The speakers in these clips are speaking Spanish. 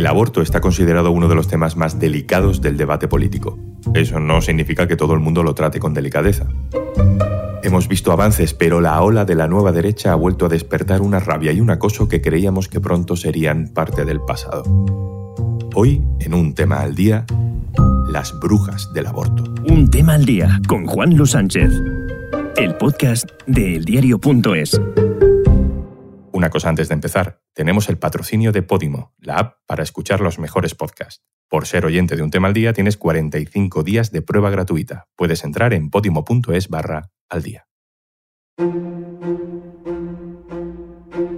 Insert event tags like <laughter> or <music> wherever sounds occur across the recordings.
El aborto está considerado uno de los temas más delicados del debate político. Eso no significa que todo el mundo lo trate con delicadeza. Hemos visto avances, pero la ola de la nueva derecha ha vuelto a despertar una rabia y un acoso que creíamos que pronto serían parte del pasado. Hoy, en un tema al día, las brujas del aborto. Un tema al día con Juan Luis Sánchez. El podcast de eldiario.es. Una cosa antes de empezar, tenemos el patrocinio de Podimo, la app para escuchar los mejores podcasts. Por ser oyente de un tema al día tienes 45 días de prueba gratuita. Puedes entrar en podimo.es barra al día.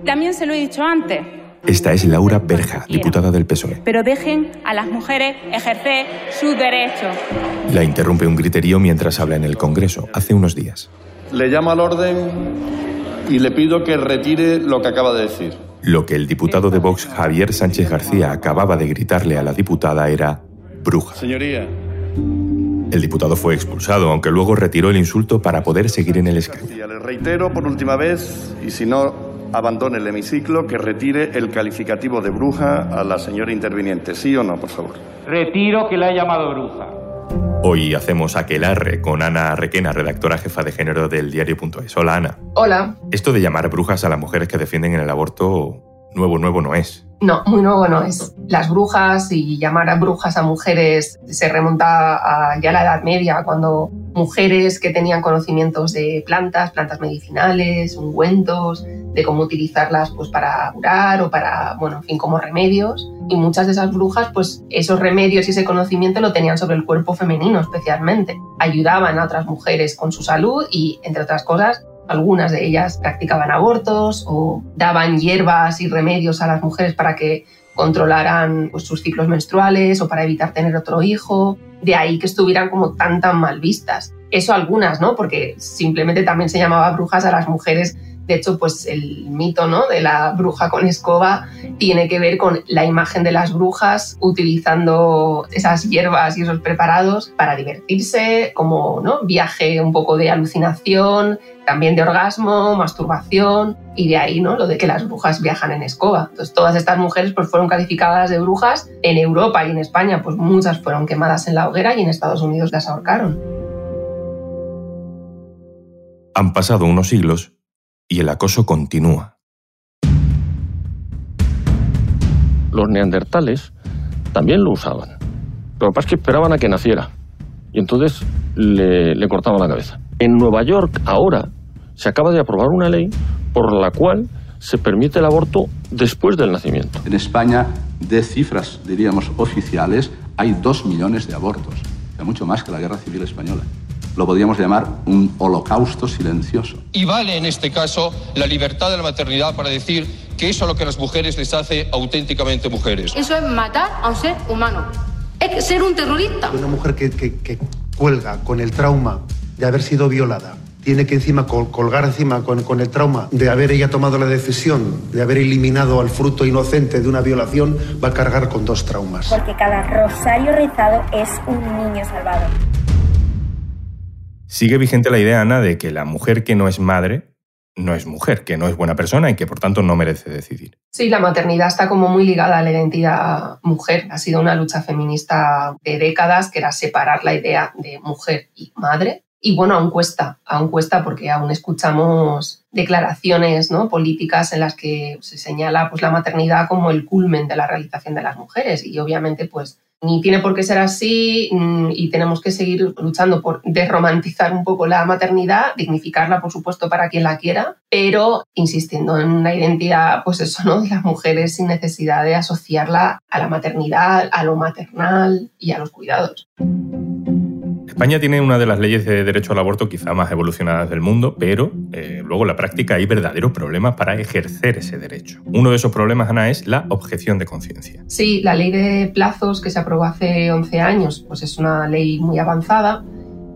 También se lo he dicho antes. Esta es Laura Berja, diputada del PSOE. Pero dejen a las mujeres ejercer sus derechos. La interrumpe un griterío mientras habla en el Congreso, hace unos días. Le llamo al orden y le pido que retire lo que acaba de decir. Lo que el diputado de Vox Javier Sánchez García acababa de gritarle a la diputada era bruja. Señoría, El diputado fue expulsado, aunque luego retiró el insulto para poder seguir en el escaño. Le reitero por última vez, y si no, abandone el hemiciclo, que retire el calificativo de bruja a la señora interviniente. ¿Sí o no, por favor? Retiro que la he llamado bruja. Hoy hacemos aquelarre con Ana Requena, redactora jefa de género del diario.es. Hola Ana. Hola. Esto de llamar brujas a las mujeres que defienden el aborto nuevo, nuevo no es. No, muy nuevo no es. Las brujas y llamar a brujas a mujeres se remonta a ya la Edad Media, cuando mujeres que tenían conocimientos de plantas, plantas medicinales, ungüentos, de cómo utilizarlas pues para curar o para, bueno, en fin, como remedios. Y muchas de esas brujas, pues esos remedios y ese conocimiento lo tenían sobre el cuerpo femenino especialmente. Ayudaban a otras mujeres con su salud y, entre otras cosas, algunas de ellas practicaban abortos o daban hierbas y remedios a las mujeres para que controlaran pues, sus ciclos menstruales o para evitar tener otro hijo. De ahí que estuvieran como tan tan mal vistas. Eso algunas, ¿no? Porque simplemente también se llamaba brujas a las mujeres. De hecho, pues el mito ¿no? de la bruja con escoba tiene que ver con la imagen de las brujas utilizando esas hierbas y esos preparados para divertirse, como ¿no? viaje un poco de alucinación, también de orgasmo, masturbación y de ahí ¿no? lo de que las brujas viajan en escoba. Entonces todas estas mujeres pues, fueron calificadas de brujas. En Europa y en España pues muchas fueron quemadas en la hoguera y en Estados Unidos las ahorcaron. Han pasado unos siglos y el acoso continúa. los neandertales también lo usaban. Lo que pasa es que esperaban a que naciera y entonces le, le cortaban la cabeza. En Nueva York ahora se acaba de aprobar una ley por la cual se permite el aborto después del nacimiento. En España, de cifras, diríamos, oficiales, hay dos millones de abortos. O sea, mucho más que la Guerra Civil Española. Lo podríamos llamar un holocausto silencioso. Y vale en este caso la libertad de la maternidad para decir que eso es lo que a las mujeres les hace auténticamente mujeres. Eso es matar a un ser humano. Es ser un terrorista. Una mujer que, que, que cuelga con el trauma de haber sido violada, tiene que encima col colgar encima con, con, el trauma de haber ella tomado la decisión de haber eliminado al fruto inocente de una violación, va a cargar con dos traumas. Porque cada rosario rezado es un niño salvado. Sigue vigente la idea, Ana, de que la mujer que no es madre no es mujer, que no es buena persona y que por tanto no merece decidir. Sí, la maternidad está como muy ligada a la identidad mujer. Ha sido una lucha feminista de décadas que era separar la idea de mujer y madre. Y bueno, aún cuesta, aún cuesta porque aún escuchamos declaraciones ¿no? políticas en las que se señala pues, la maternidad como el culmen de la realización de las mujeres. Y obviamente pues ni tiene por qué ser así y tenemos que seguir luchando por desromantizar un poco la maternidad, dignificarla, por supuesto, para quien la quiera, pero insistiendo en la identidad, pues eso, ¿no? De las mujeres sin necesidad de asociarla a la maternidad, a lo maternal y a los cuidados. España tiene una de las leyes de derecho al aborto quizá más evolucionadas del mundo, pero eh, luego en la práctica hay verdaderos problemas para ejercer ese derecho. Uno de esos problemas, Ana, es la objeción de conciencia. Sí, la ley de plazos que se aprobó hace 11 años pues es una ley muy avanzada,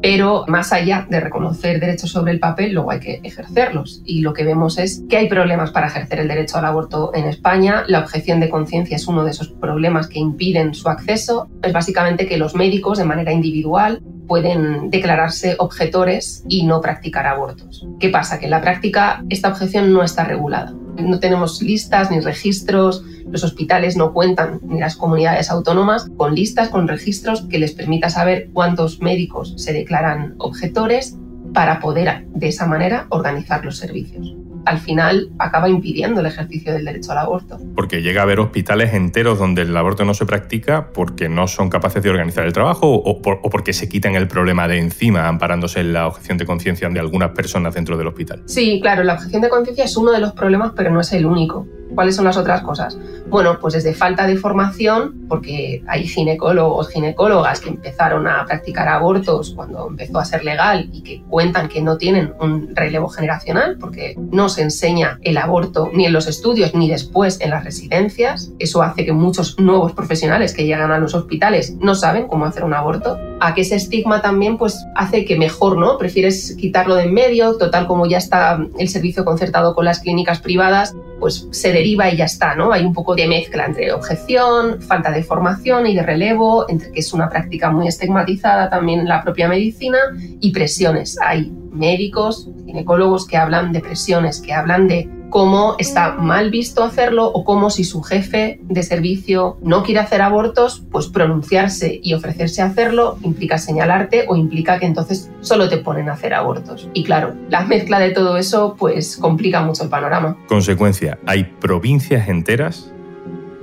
pero más allá de reconocer derechos sobre el papel, luego hay que ejercerlos. Y lo que vemos es que hay problemas para ejercer el derecho al aborto en España. La objeción de conciencia es uno de esos problemas que impiden su acceso. Es básicamente que los médicos, de manera individual, pueden declararse objetores y no practicar abortos. ¿Qué pasa? Que en la práctica esta objeción no está regulada. No tenemos listas ni registros, los hospitales no cuentan, ni las comunidades autónomas, con listas, con registros que les permita saber cuántos médicos se declaran objetores para poder de esa manera organizar los servicios al final acaba impidiendo el ejercicio del derecho al aborto. Porque llega a haber hospitales enteros donde el aborto no se practica porque no son capaces de organizar el trabajo o, porque se quitan el problema de encima amparándose en la objeción de conciencia de algunas personas dentro del hospital. Sí, claro, la objeción de conciencia es uno de los problemas, pero no es el único. ¿Cuáles son las otras cosas? Bueno, pues desde falta de formación, porque hay ginecólogos, ginecólogas que empezaron a practicar abortos cuando empezó a ser legal y que cuentan que no tienen un relevo generacional, porque no se enseña el aborto ni en los estudios ni después en las residencias. Eso hace que muchos nuevos profesionales que llegan a los hospitales no saben cómo hacer un aborto. A que ese estigma también pues hace que mejor, ¿no? Prefieres quitarlo de en medio, total como ya está el servicio concertado con las clínicas privadas, pues se deriva y ya está, ¿no? Hay un poco de mezcla entre objeción, falta de formación y de relevo, entre que es una práctica muy estigmatizada también la propia medicina y presiones. Hay médicos, ginecólogos que hablan de presiones, que hablan de cómo está mal visto hacerlo o cómo si su jefe de servicio no quiere hacer abortos, pues pronunciarse y ofrecerse a hacerlo implica señalarte o implica que entonces solo te ponen a hacer abortos. Y claro, la mezcla de todo eso pues complica mucho el panorama. Consecuencia, hay provincias enteras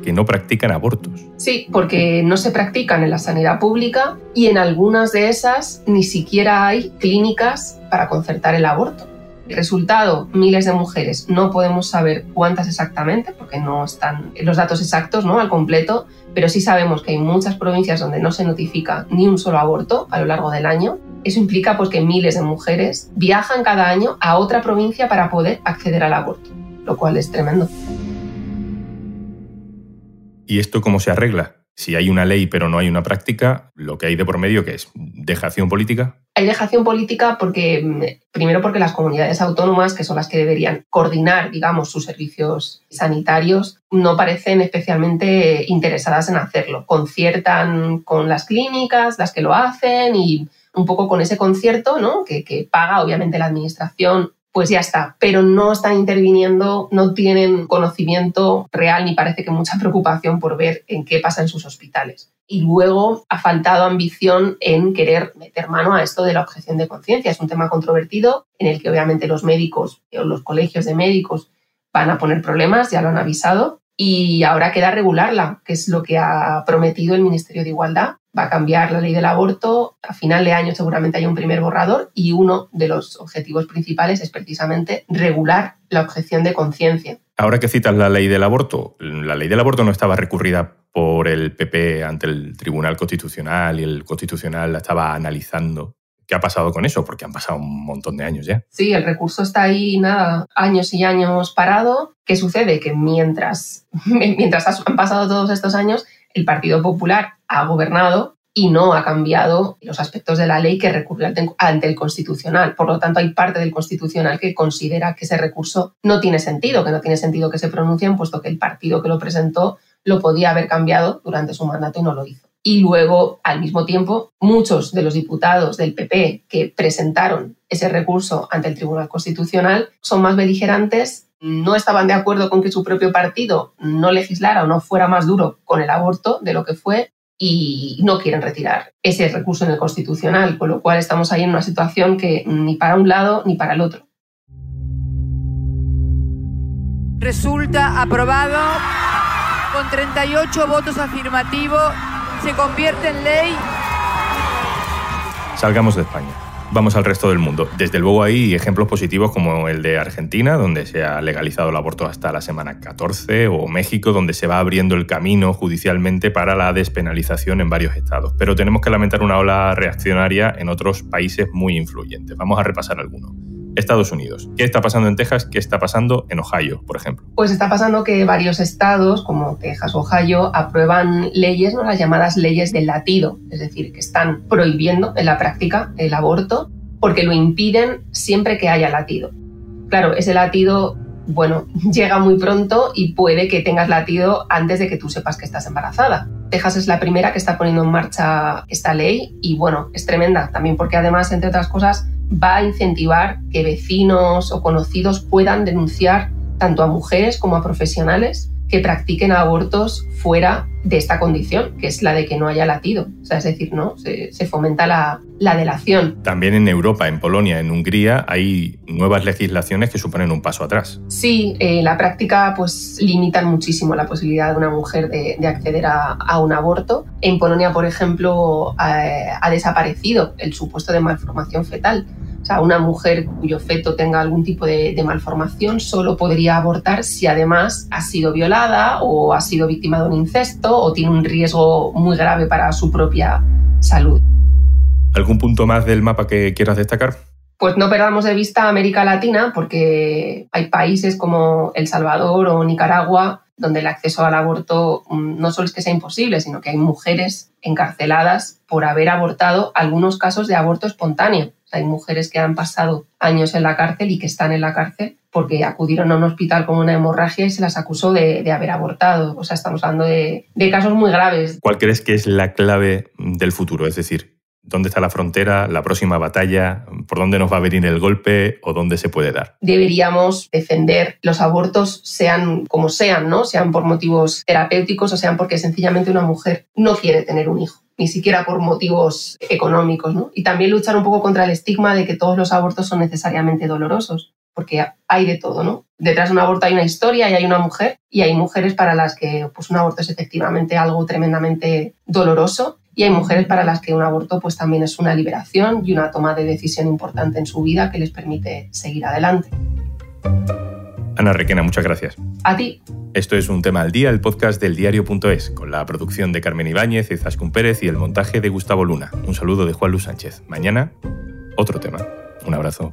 que no practican abortos. Sí, porque no se practican en la sanidad pública y en algunas de esas ni siquiera hay clínicas para concertar el aborto. Resultado, miles de mujeres. No podemos saber cuántas exactamente, porque no están los datos exactos ¿no? al completo, pero sí sabemos que hay muchas provincias donde no se notifica ni un solo aborto a lo largo del año. Eso implica pues, que miles de mujeres viajan cada año a otra provincia para poder acceder al aborto, lo cual es tremendo. ¿Y esto cómo se arregla? Si hay una ley pero no hay una práctica, lo que hay de por medio que es dejación política. Hay dejación política porque, mm, primero porque las comunidades autónomas, que son las que deberían coordinar, digamos, sus servicios sanitarios, no parecen especialmente interesadas en hacerlo. Conciertan con las clínicas, las que lo hacen y un poco con ese concierto, ¿no? Que, que paga obviamente la administración pues ya está, pero no están interviniendo, no tienen conocimiento real ni parece que mucha <laughs> preocupación por ver en qué pasa en sus hospitales. Y luego ha faltado ambición en querer meter mano a esto de la objeción de conciencia. Es un tema controvertido en el que obviamente los médicos o los colegios de médicos van a poner problemas, ya lo han avisado, y ahora queda regularla, que es lo que ha prometido el Ministerio de Igualdad. Va a cambiar la ley del aborto. A final de año seguramente hay un primer borrador y uno de los objetivos principales es precisamente regular la objeción de conciencia. Ahora que citas la ley del aborto, la ley del aborto no estaba recurrida por el PP ante el Tribunal Constitucional y el Constitucional la estaba analizando ¿Qué ha pasado con eso? Porque han pasado un montón de años ya. Sí, el recurso está ahí, nada, años y años parado. ¿Qué sucede? Que mientras, <laughs> mientras han pasado todos estos años, el Partido Popular ha gobernado y no ha cambiado los aspectos de la ley que recurrió ante el Constitucional. Por lo tanto, hay parte del Constitucional que considera que ese recurso no tiene sentido, que no tiene sentido que se pronuncien, puesto que el partido que lo presentó lo podía haber cambiado durante su mandato y no lo hizo y luego, al mismo tiempo, muchos de los diputados del PP que presentaron ese recurso ante el Tribunal Constitucional son más beligerantes, no estaban de acuerdo con que su propio partido no legislara o no fuera más duro con el aborto de lo que fue y no quieren retirar ese recurso en el Constitucional, con lo cual estamos ahí en una situación que ni para un lado ni para el otro. Resulta aprobado con 38 votos afirmativos se convierte en ley. Salgamos de España. Vamos al resto del mundo. Desde luego hay ejemplos positivos como el de Argentina, donde se ha legalizado el aborto hasta la semana 14, o México, donde se va abriendo el camino judicialmente para la despenalización en varios estados. Pero tenemos que lamentar una ola reaccionaria en otros países muy influyentes. Vamos a repasar algunos. Estados Unidos. ¿Qué está pasando en Texas? ¿Qué está pasando en Ohio, por ejemplo? Pues está pasando que varios estados, como Texas, Ohio, aprueban leyes, ¿no? las llamadas leyes del latido, es decir, que están prohibiendo en la práctica el aborto porque lo impiden siempre que haya latido. Claro, ese latido, bueno, <laughs> llega muy pronto y puede que tengas latido antes de que tú sepas que estás embarazada. Texas es la primera que está poniendo en marcha esta ley y bueno, es tremenda también porque además, entre otras cosas, va a incentivar que vecinos o conocidos puedan denunciar tanto a mujeres como a profesionales que practiquen abortos fuera de esta condición, que es la de que no haya latido. O sea, es decir, ¿no? Se, fomenta la, delación. También en Europa, en Polonia, en Hungría, hay nuevas legislaciones que suponen un paso atrás. Sí, eh, la práctica pues limitan muchísimo la posibilidad de una mujer de, acceder a, un aborto. En Polonia, por ejemplo, ha desaparecido el supuesto de malformación fetal. O sea, una mujer cuyo feto tenga algún tipo de, malformación solo podría abortar si además ha sido violada o ha sido víctima de un incesto o tiene un riesgo muy grave para su propia salud. ¿Algún punto más del mapa que quieras destacar? Pues no perdamos de vista América Latina porque hay países como El Salvador o Nicaragua donde el acceso al aborto mm, no solo es que sea imposible, sino que hay mujeres encarceladas por haber abortado algunos casos de aborto espontáneo. Hay mujeres que han pasado años en la cárcel y que están en la cárcel porque acudieron a un hospital con una hemorragia y se las acusó de, haber abortado. O sea, estamos hablando de, de casos muy graves. ¿Cuál crees que es la clave del futuro? Es decir, ¿Dónde está la frontera, la próxima batalla? ¿Por dónde nos va a venir el golpe o dónde se puede dar? Deberíamos defender los abortos, sean como sean, ¿no? Sean por motivos terapéuticos o sean porque sencillamente una mujer no quiere tener un hijo ni siquiera por motivos económicos, ¿no? Y también luchar un poco contra el estigma de que todos los abortos son necesariamente dolorosos, porque hay de todo, ¿no? Detrás de un aborto hay una historia y hay una mujer, y hay mujeres para las que pues, un aborto es efectivamente algo tremendamente doloroso, y hay mujeres para las que un aborto pues, también es una liberación y una toma de decisión importante en su vida que les permite seguir adelante. Ana Requena, muchas gracias. A ti. Esto es un tema al día, el podcast del diario.es, con la producción de Carmen Ibáñez, Izaskun Pérez y el montaje de Gustavo Luna. Un saludo de Juan Luis Sánchez. Mañana, otro tema. Un abrazo.